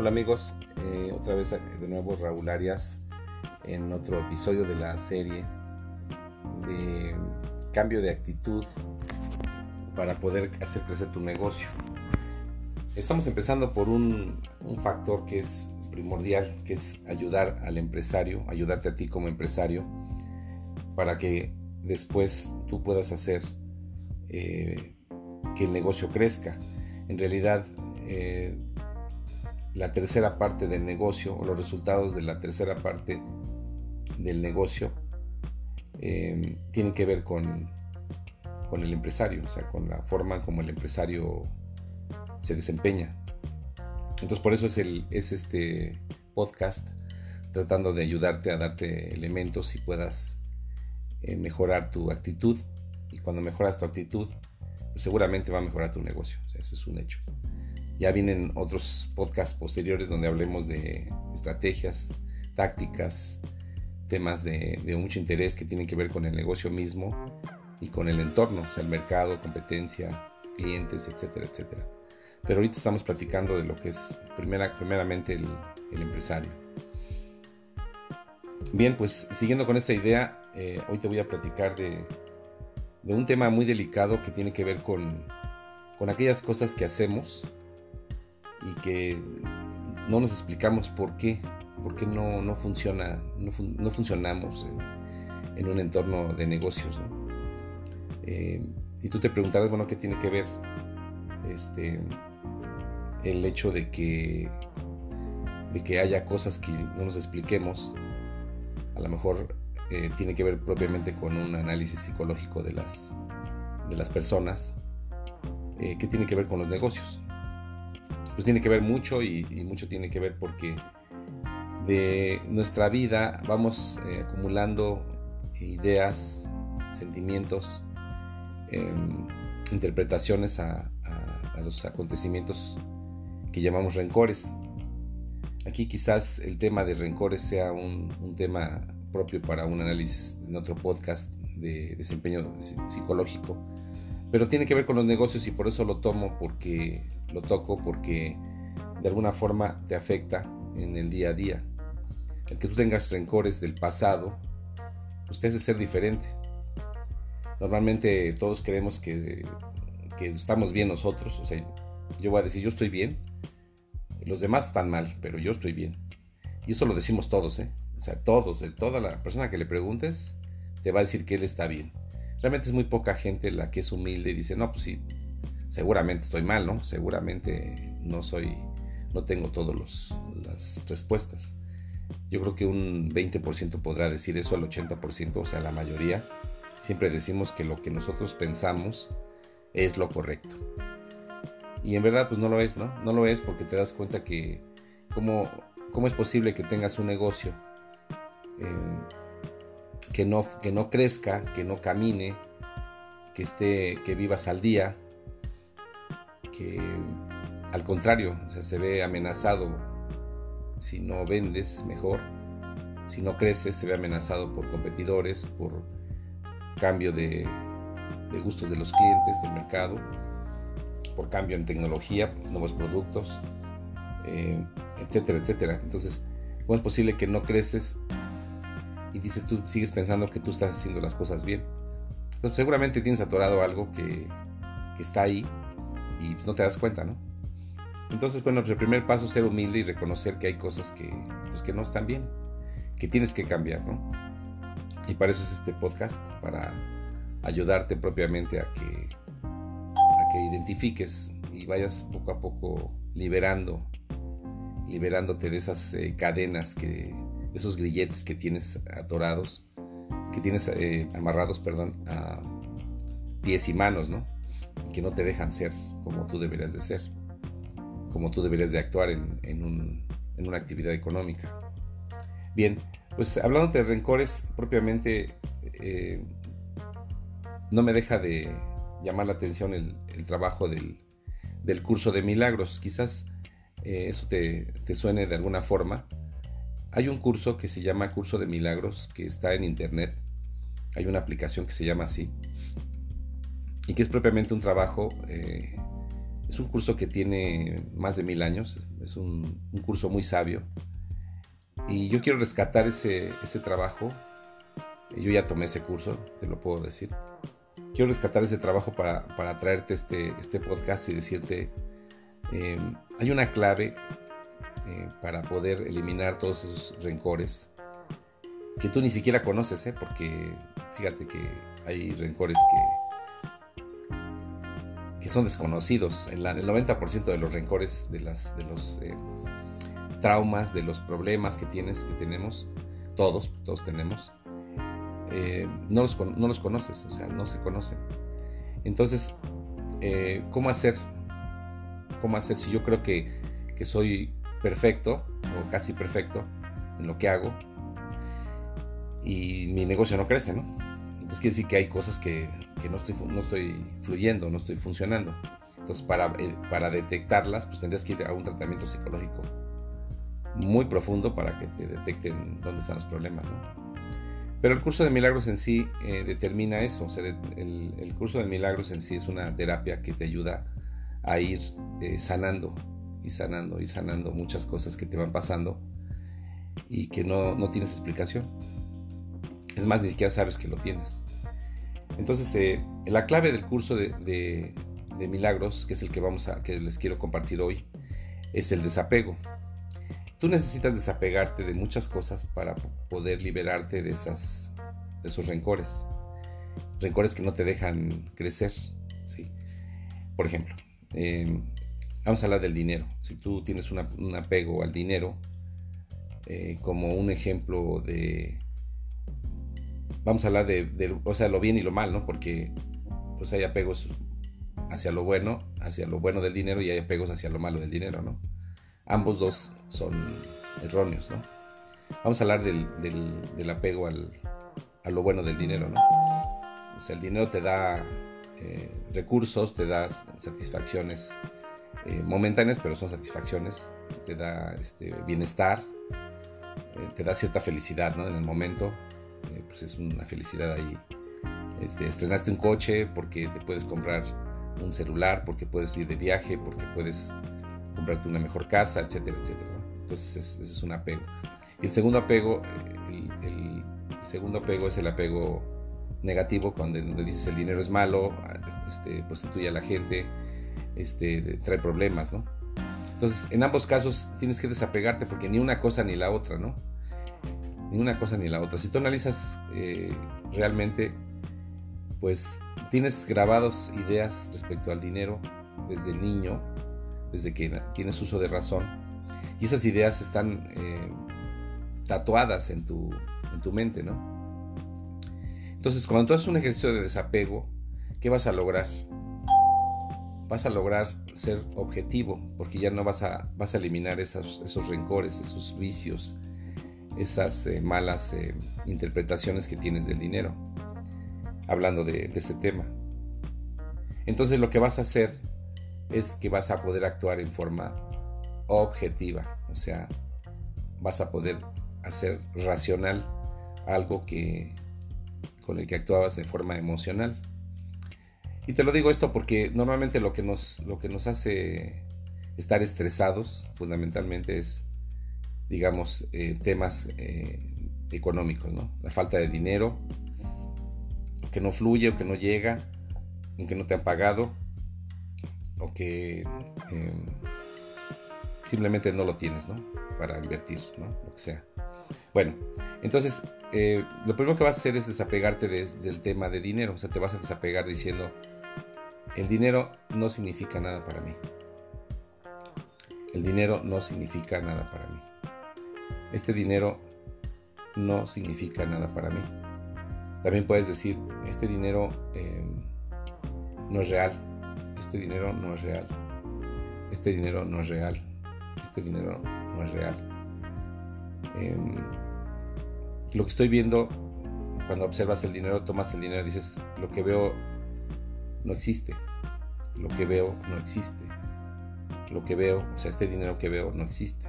Hola amigos, eh, otra vez de nuevo Raúl Arias en otro episodio de la serie de cambio de actitud para poder hacer crecer tu negocio. Estamos empezando por un, factor que es primordial, que es ayudar al empresario, ayudarte a ti como empresario, para que después tú puedas hacer eh, que el negocio crezca. En realidad, eh, la tercera parte del negocio o los resultados de la tercera parte del negocio eh, tienen que ver con, con el empresario, o sea, con la forma como el empresario se desempeña. Entonces por eso es, el, es este podcast tratando de ayudarte a darte elementos y puedas eh, mejorar tu actitud. Y cuando mejoras tu actitud, pues seguramente va a mejorar tu negocio. Ese es un hecho. Ya vienen otros podcasts posteriores donde hablemos de estrategias, tácticas, temas de, mucho interés que tienen que ver con el negocio mismo y con el entorno, o sea, el mercado, competencia, clientes, etcétera, etcétera. Pero ahorita estamos platicando de lo que es primera, primeramente el, empresario. Bien, pues siguiendo con esta idea, eh, hoy te voy a platicar de, un tema muy delicado que tiene que ver con aquellas cosas que hacemos y que no nos explicamos por qué, por qué no, no funciona, no, funcionamos en, un entorno de negocios. Eh, y tú te preguntarás, bueno, ¿qué tiene que ver este, el hecho de que, de que haya cosas que no nos expliquemos? A lo mejor eh, tiene que ver propiamente con un análisis psicológico de las, de las personas, eh, que tiene que ver con los negocios pues tiene que ver mucho y, mucho tiene que ver porque de nuestra vida vamos eh, acumulando ideas, sentimientos, em, interpretaciones a, los acontecimientos que llamamos rencores. Aquí quizás el tema de rencores sea un, un tema propio para un análisis en otro podcast de desempeño psicológico pero tiene que ver con los negocios y por eso lo tomo porque lo toco porque de alguna forma te afecta en el día a día. El que tú tengas rencores del pasado, pues te hace ser diferente. Normalmente todos creemos que, que estamos bien nosotros, o sea, yo voy a decir yo estoy bien, los demás están mal, pero yo estoy bien. Y eso lo decimos todos, ¿eh? O sea, todos, de toda la persona que le preguntes, te va a decir que él está bien. Realmente es muy poca gente la que es humilde y dice, no, pues sí, seguramente estoy mal, ¿no? Seguramente no soy, no tengo todas las respuestas. Yo creo que un 20% podrá decir eso al 80%, o sea, la mayoría. Siempre decimos que lo que nosotros pensamos es lo correcto. Y en verdad, pues no lo es, ¿no? No lo es porque te das cuenta que cómo, cómo es posible que tengas un negocio eh, que no, que no crezca, que no camine, que esté, que vivas al día, al contrario, se ve amenazado si no vendes mejor, si no creces, se ve amenazado por competidores, por cambio de, gustos de los clientes, del mercado, por cambio en tecnología, nuevos productos, eh, etcétera, etcétera. Entonces, ¿cómo es posible que no creces y dices tú sigues pensando que tú estás haciendo las cosas bien. Entonces seguramente tienes atorado algo que, está ahí y no te das cuenta, ¿no? Entonces, bueno, pues el primer paso es ser humilde y reconocer que hay cosas que, pues, que no están bien, que tienes que cambiar, ¿no? Y para eso es este podcast, para ayudarte propiamente a que, a que identifiques y vayas poco a poco liberando, liberándote de esas eh, cadenas que esos grilletes que tienes atorados, que tienes eh, amarrados, perdón, a pies y manos, ¿no? Que no te dejan ser como tú deberías de ser, como tú deberías de actuar en, una actividad económica. Bien, pues hablando de rencores, propiamente eh, no me deja de llamar la atención el, trabajo del, curso de milagros. Quizás eh, eso te, te, suene de alguna forma, hay un curso que se llama Curso de Milagros que está en internet. Hay una aplicación que se llama así. Y que es propiamente un trabajo, eh, es un curso que tiene más de mil años, es un, curso muy sabio. Y yo quiero rescatar ese, ese trabajo. Yo ya tomé ese curso, te lo puedo decir. Quiero rescatar ese trabajo para, para traerte este, este podcast y decirte, em, hay una clave eh, para poder eliminar todos esos rencores que tú ni siquiera conoces, ¿eh? porque fíjate que hay rencores que, que son desconocidos. el 90% de los rencores, de, las, de los eh, traumas, de los problemas que tienes, que tenemos, todos, todos tenemos, eh, no, los, no, los, conoces, o sea, no se conocen. Entonces, eh, ¿cómo hacer? ¿Cómo hacer si yo creo que, que soy perfecto o casi perfecto en lo que hago y mi negocio no crece, ¿no? Entonces quiere decir que hay cosas que, no, estoy, fluyendo, no estoy funcionando. Entonces para, eh, para detectarlas, pues tendrías que ir a un tratamiento psicológico muy profundo para que te detecten dónde están los problemas. Pero el curso de milagros en sí eh, determina eso. El, curso de milagros en sí es una terapia que te ayuda a ir eh, sanando y sanando y sanando muchas cosas que te van pasando y que no tienes explicación. Es más, ni siquiera sabes que lo tienes. Entonces, eh, la clave del curso de, de, milagros, que es el que, vamos a, que les quiero compartir hoy, es el desapego. Tú necesitas desapegarte de muchas cosas para poder liberarte de, esas, de esos rencores. Rencores que no te dejan crecer. ¿sí? Por ejemplo, em, vamos a hablar del dinero. Si tú tienes un apego al dinero, eh, como un ejemplo de, vamos a hablar de, o sea, lo bien y lo mal, ¿no? Porque pues hay apegos hacia lo bueno, hacia lo bueno del dinero y hay apegos hacia lo malo del dinero, ¿no? Ambos dos son erróneos, ¿no? Vamos a hablar del, apego al, a lo bueno del dinero, ¿no? O sea, el dinero te da eh, recursos, te da satisfacciones eh, momentáneas, pero son satisfacciones, te da este, bienestar, eh, te da cierta felicidad, ¿no? En el momento, eh, pues es una felicidad ahí. Este, estrenaste un coche porque te puedes comprar un celular, porque puedes ir de viaje, porque puedes comprarte una mejor casa, etcétera, etcétera. Entonces ese es un apego. Y el segundo apego, el, segundo apego es el apego negativo, cuando dices el dinero es malo, este, prostituye a la gente, este, trae problemas, ¿no? Entonces, en ambos casos tienes que desapegarte porque ni una cosa ni la otra, ¿no? Ni una cosa ni la otra. Si tú analizas eh, realmente, pues tienes grabados ideas respecto al dinero desde niño, desde que tienes uso de razón, y esas ideas están eh, tatuadas en tu, en tu mente, ¿no? Entonces, cuando tú haces un ejercicio de desapego, ¿qué vas a lograr? Vas a lograr ser objetivo, porque ya no vas a, vas a eliminar esos, esos rencores, esos vicios, esas eh, malas eh, interpretaciones que tienes del dinero, hablando de, ese tema. Entonces lo que vas a hacer es que vas a poder actuar en forma objetiva, o sea, vas a poder hacer racional algo que con el que actuabas de forma emocional. Y te lo digo esto porque normalmente lo que nos, lo que nos hace estar estresados fundamentalmente es digamos, eh, temas eh, económicos, ¿no? La falta de dinero, que no fluye o que no llega, o que no te han pagado, o que em, simplemente no lo tienes, ¿no? Para invertir, ¿no? Lo que sea. Bueno, entonces, eh, lo primero que vas a hacer es desapegarte del tema de dinero, o sea, te vas a desapegar diciendo, el dinero no significa nada para mí. El dinero no significa nada para mí este dinero no significa nada para mí. También puedes decir, este dinero em, no es real, este dinero no es real, este dinero no es real, este dinero no es real. Em, lo que estoy viendo, cuando observas el dinero, tomas el dinero, dices, lo que veo no existe, lo que veo no existe, lo que veo, o sea, este dinero que veo no existe.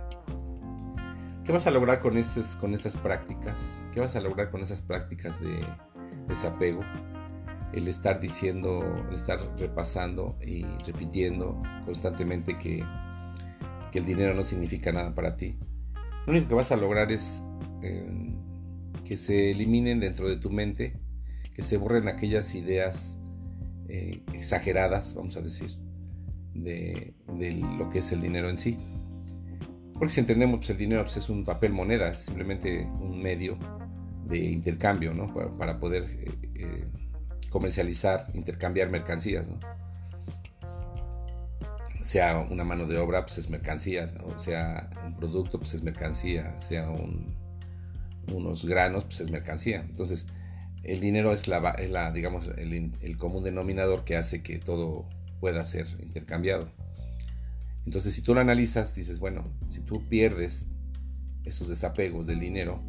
¿Qué vas a lograr con, con esas prácticas? ¿Qué vas a lograr con esas prácticas de desapego? el estar diciendo, el estar repasando y repitiendo constantemente que, que el dinero no significa nada para ti. Lo único que vas a lograr es em, que se eliminen dentro de tu mente, que se borren aquellas ideas eh, exageradas, vamos a decir, de, lo que es el dinero en sí. Porque si entendemos, pues el dinero pues, es un papel moneda, es simplemente un medio de intercambio, ¿no? Para, poder eh, eh, comercializar, intercambiar mercancías, ¿no? Sea una mano de obra, pues es mercancía, o sea un producto, pues es mercancía, sea unos granos, pues es mercancía. Entonces, el dinero es la, digamos, el común denominador que hace que todo pueda ser intercambiado. Entonces, si tú lo analizas, dices, bueno, si tú pierdes esos desapegos del dinero,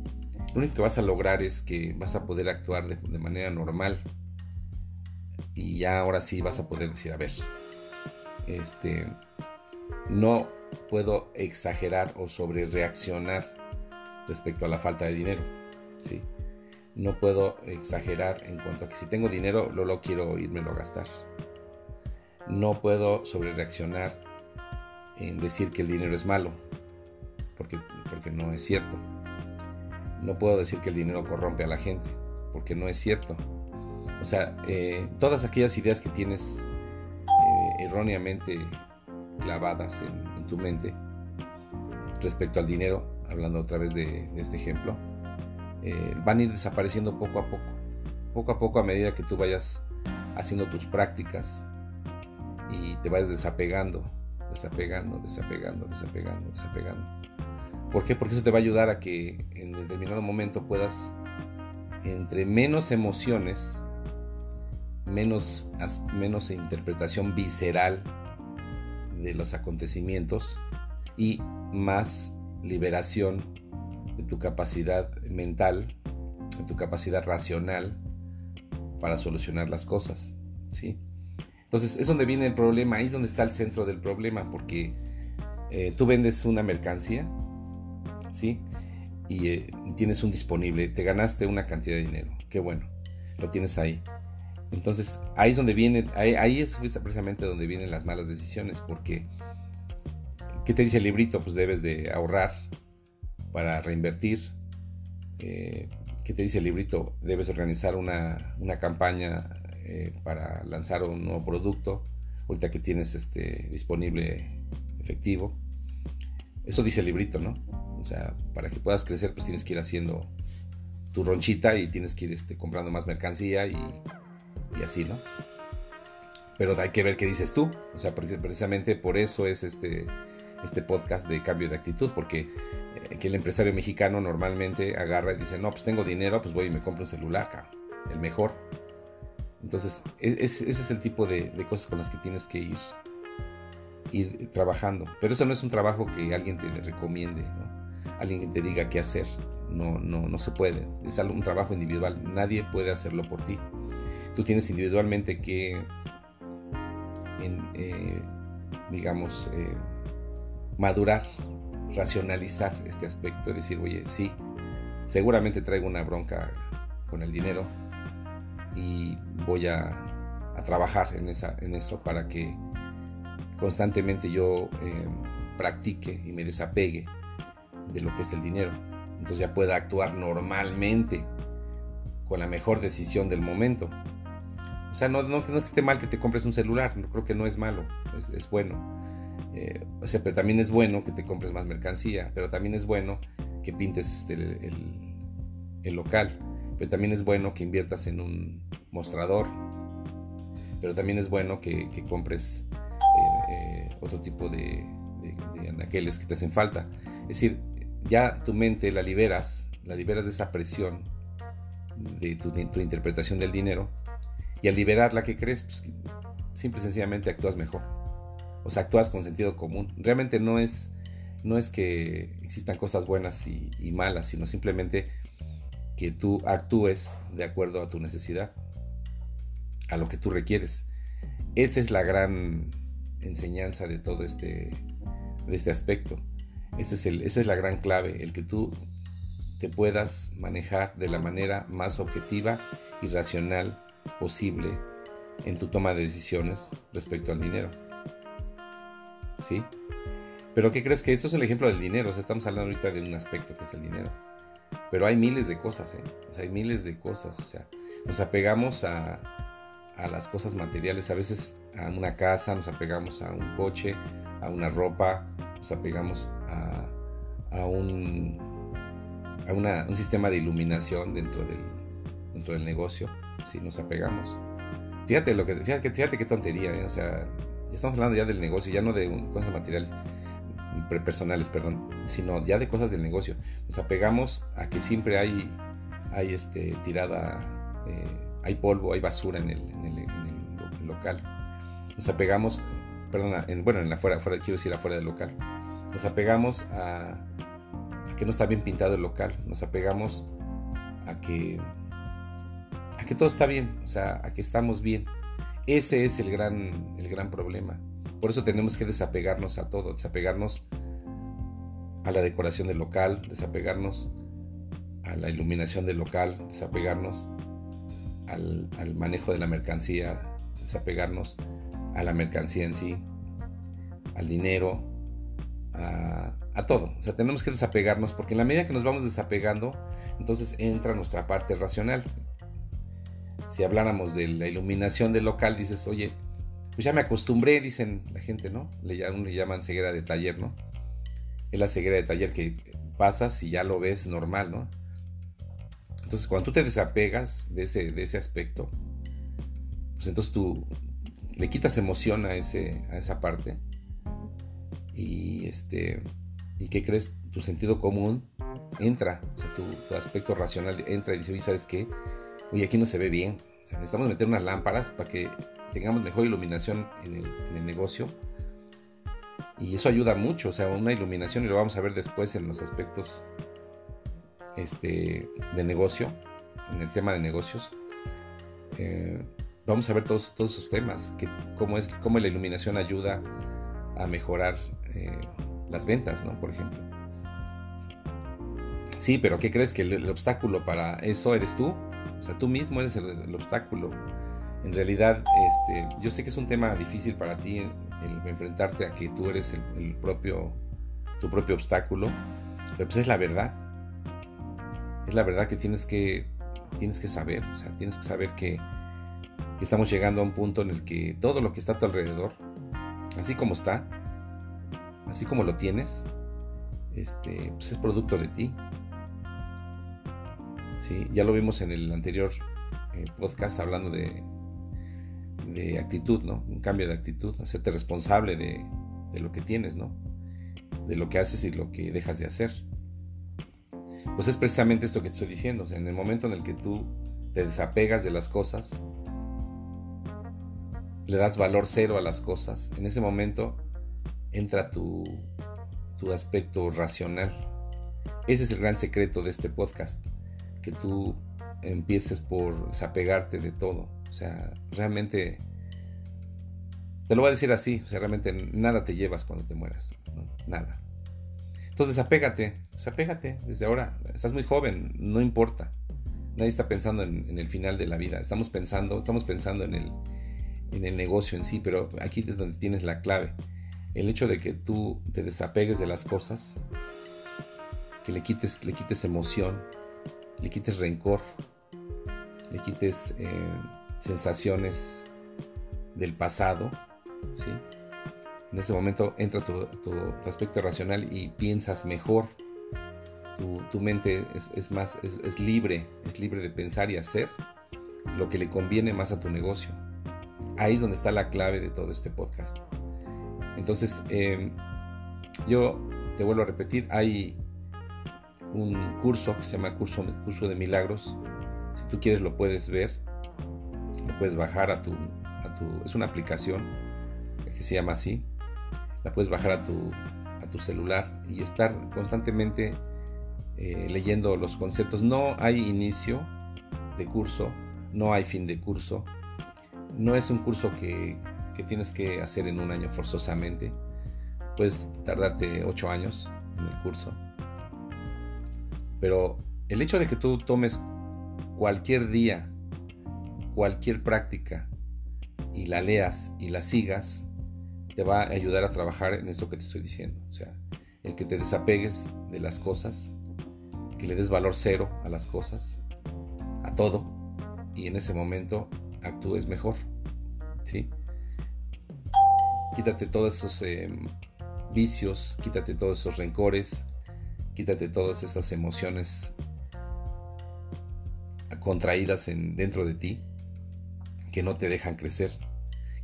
lo único que vas a lograr es que vas a poder actuar de, manera normal. Y ya ahora sí vas a poder decir, a ver, este, no puedo exagerar o sobre reaccionar respecto a la falta de dinero. ¿sí? No puedo exagerar en cuanto a que si tengo dinero, no lo quiero irme a gastar. No puedo sobre reaccionar en decir que el dinero es malo, porque, porque no es cierto. No puedo decir que el dinero corrompe a la gente, porque no es cierto. O sea, eh, todas aquellas ideas que tienes eh, erróneamente clavadas en, tu mente respecto al dinero, hablando otra vez de, este ejemplo, eh, van a ir desapareciendo poco a poco. Poco a poco a medida que tú vayas haciendo tus prácticas y te vayas desapegando, desapegando, desapegando, desapegando, desapegando. ¿Por qué? Porque eso te va a ayudar a que en determinado momento puedas, entre menos emociones, menos, menos interpretación visceral de los acontecimientos y más liberación de tu capacidad mental, de tu capacidad racional para solucionar las cosas, ¿sí? Entonces es donde viene el problema, ahí es donde está el centro del problema, porque eh, tú vendes una mercancía, ¿sí? Y eh, tienes un disponible, te ganaste una cantidad de dinero, qué bueno, lo tienes ahí. Entonces ahí es donde viene, ahí, es precisamente donde vienen las malas decisiones, porque ¿qué te dice el librito? Pues debes de ahorrar para reinvertir. Eh, ¿Qué te dice el librito? Debes organizar una, una campaña eh, para lanzar un nuevo producto, ahorita que tienes este, disponible efectivo. Eso dice el librito, ¿no? O sea, para que puedas crecer, pues tienes que ir haciendo tu ronchita y tienes que ir este, comprando más mercancía y, así, ¿no? Pero hay que ver qué dices tú. O sea, precisamente por eso es este, este podcast de cambio de actitud, porque eh, que el empresario mexicano normalmente agarra y dice, no, pues tengo dinero, pues voy y me compro un celular, el mejor. Entonces, e, ese es el tipo de, cosas con las que tienes que ir, ir trabajando. Pero eso no es un trabajo que alguien te recomiende, ¿no? alguien que te diga qué hacer. No, no, no se puede. Es un trabajo individual. Nadie puede hacerlo por ti. Tú tienes individualmente que, eh, digamos, eh, madurar, racionalizar este aspecto. decir, oye, sí, seguramente traigo una bronca con el dinero y voy a, trabajar en, esa, en eso para que constantemente yo eh, practique y me desapegue de lo que es el dinero. Entonces ya pueda actuar normalmente con la mejor decisión del momento. O sea, no, no, que esté mal que te compres un celular, no, creo que no es malo, es, bueno. Eh, o sea, pero también es bueno que te compres más mercancía, pero también es bueno que pintes este, el, el local pero también es bueno que inviertas en un mostrador, pero también es bueno que, compres eh, eh, otro tipo de, de, que te hacen falta. Es decir, ya tu mente la liberas, la liberas de esa presión de tu, tu interpretación del dinero, y al liberarla, ¿qué crees? Pues simple y sencillamente actúas mejor. O sea, actúas con sentido común. Realmente no es, no es que existan cosas buenas y malas, sino simplemente que tú actúes de acuerdo a tu necesidad, a lo que tú requieres. Esa es la gran enseñanza de todo este, este aspecto. esa es la gran clave, el que tú te puedas manejar de la manera más objetiva y racional posible en tu toma de decisiones respecto al dinero. ¿Sí? Pero ¿qué crees que esto es el ejemplo del dinero? O sea, estamos hablando ahorita de un aspecto que es el dinero. Pero hay miles de cosas, ¿eh? O sea, hay miles de cosas. O sea, nos apegamos a, a las cosas materiales, a veces a una casa, nos apegamos a un coche, a una ropa, nos apegamos a, a un, a un sistema de iluminación dentro del, dentro del negocio, si nos apegamos. Fíjate, lo que, fíjate, fíjate qué tontería, ¿eh? o sea, estamos hablando ya del negocio, ya no de cosas materiales personales, perdón, sino ya de cosas del negocio. Nos apegamos a que siempre hay, hay este, tirada, eh, hay polvo, hay basura en el, local. Nos apegamos, perdón, en, bueno, en la fuera, fuera, quiero decir afuera del local. Nos apegamos a, a que no está bien pintado el local. Nos apegamos a que, a que todo está bien, o sea, a que estamos bien. Ese es el gran, el gran problema. Por eso tenemos que desapegarnos a todo, desapegarnos a la decoración del local, desapegarnos a la iluminación del local, desapegarnos al, manejo de la mercancía, desapegarnos a la mercancía en sí, al dinero, a, a, todo. O sea, tenemos que desapegarnos porque en la medida que nos vamos desapegando, entonces entra nuestra parte racional. Si habláramos de la iluminación del local, dices, oye, pues ya me acostumbré, dicen la gente, ¿no? Le, le llaman ceguera de taller, ¿no? Es la ceguera de taller que pasas y ya lo ves normal, ¿no? Entonces, cuando tú te desapegas de ese, de ese aspecto, pues entonces tú le quitas emoción a, ese, a esa parte y este y qué crees tu sentido común entra o sea tu, aspecto racional entra y dice oye sabes qué oye aquí no se ve bien o sea, necesitamos meter unas lámparas para que tengamos mejor iluminación en el, negocio. Y eso ayuda mucho, o sea, una iluminación, y lo vamos a ver después en los aspectos este, de negocio, en el tema de negocios. Eh, vamos a ver todos, todos esos temas, que, cómo, es, cómo la iluminación ayuda a mejorar eh, las ventas, ¿no? Por ejemplo. Sí, pero ¿qué crees que el, obstáculo para eso eres tú? O sea, tú mismo eres el obstáculo en realidad, este, yo sé que es un tema difícil para ti el, enfrentarte a que tú eres el, propio, tu propio obstáculo, pero pues es la verdad. Es la verdad que tienes que, tienes que saber, o sea, tienes que saber que, estamos llegando a un punto en el que todo lo que está a tu alrededor, así como está, así como lo tienes, este, pues es producto de ti. Sí, ya lo vimos en el anterior eh, podcast hablando de de actitud, ¿no? Un cambio de actitud, hacerte responsable de, lo que tienes, ¿no? De lo que haces y lo que dejas de hacer. Pues es precisamente esto que te estoy diciendo. en el momento en el que tú te desapegas de las cosas, le das valor cero a las cosas, en ese momento entra tu, tu aspecto racional. Ese es el gran secreto de este podcast, que tú empieces por desapegarte de todo o sea, realmente, te lo voy a decir así, o sea, realmente nada te llevas cuando te mueras, nada. Entonces, apégate, apégate desde ahora. Estás muy joven, no importa. Nadie está pensando en, el final de la vida. Estamos pensando, estamos pensando en el, en el negocio en sí, pero aquí es donde tienes la clave. El hecho de que tú te desapegues de las cosas, que le quites, le quites emoción, le quites rencor, le quites eh, sensaciones del pasado, ¿sí? En ese momento entra tu, aspecto racional y piensas mejor. Tu, mente es, más, es, libre, es libre de pensar y hacer lo que le conviene más a tu negocio. Ahí es donde está la clave de todo este podcast. Entonces, em, yo te vuelvo a repetir, hay un curso que se llama curso, curso de Milagros. Si tú quieres lo puedes ver puedes bajar a tu, a tu, es una aplicación que se llama así, la puedes bajar a tu, a tu celular y estar constantemente eh, leyendo los conceptos. No hay inicio de curso, no hay fin de curso, no es un curso que, que tienes que hacer en un año forzosamente, puedes tardarte ocho años en el curso, pero el hecho de que tú tomes cualquier día cualquier práctica y la leas y la sigas, te va a ayudar a trabajar en esto que te estoy diciendo. O sea, el que te desapegues de las cosas, que le des valor cero a las cosas, a todo, y en ese momento actúes mejor. ¿Sí? Quítate todos esos em, vicios, quítate todos esos rencores, quítate todas esas emociones contraídas en, dentro de ti que no te dejan crecer,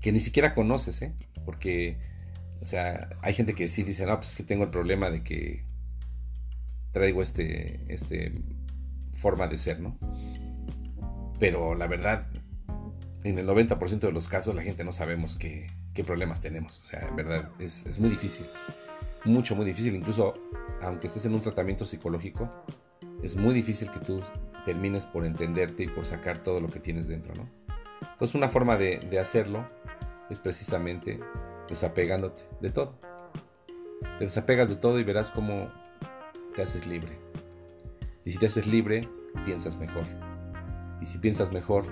que ni siquiera conoces, ¿eh? Porque, o sea, hay gente que sí dice, no, pues es que tengo el problema de que traigo este, este forma de ser, ¿no? Pero la verdad, en el 90% de los casos la gente no sabemos qué, qué problemas tenemos. O sea, en verdad es, es, muy difícil. Mucho, muy difícil. Incluso aunque estés en un tratamiento psicológico, es muy difícil que tú termines por entenderte y por sacar todo lo que tienes dentro, ¿no? Entonces una forma de, hacerlo es precisamente desapegándote de todo. Te desapegas de todo y verás cómo te haces libre. Y si te haces libre, piensas mejor. Y si piensas mejor,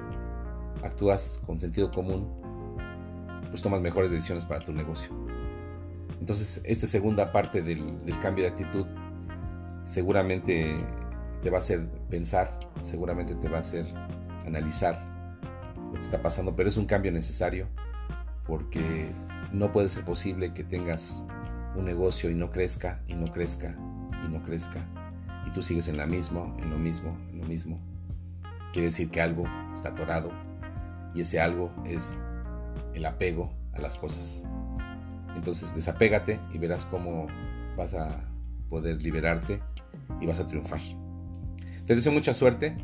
actúas con sentido común, pues tomas mejores decisiones para tu negocio. Entonces, esta segunda parte del cambio de actitud seguramente te va a hacer pensar, seguramente te va a hacer analizar lo que está pasando, pero es un cambio necesario porque no puede ser posible que tengas un negocio y no crezca, y no crezca, y no crezca, y tú sigues en la misma, en lo mismo, en lo mismo. Quiere decir que algo está atorado, y ese algo es el apego a las cosas. Entonces desapégate y verás cómo vas a poder liberarte y vas a triunfar. Te deseo mucha suerte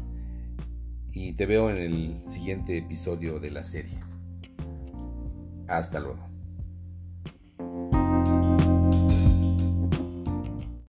y te veo en el siguiente episodio de la serie. Hasta luego.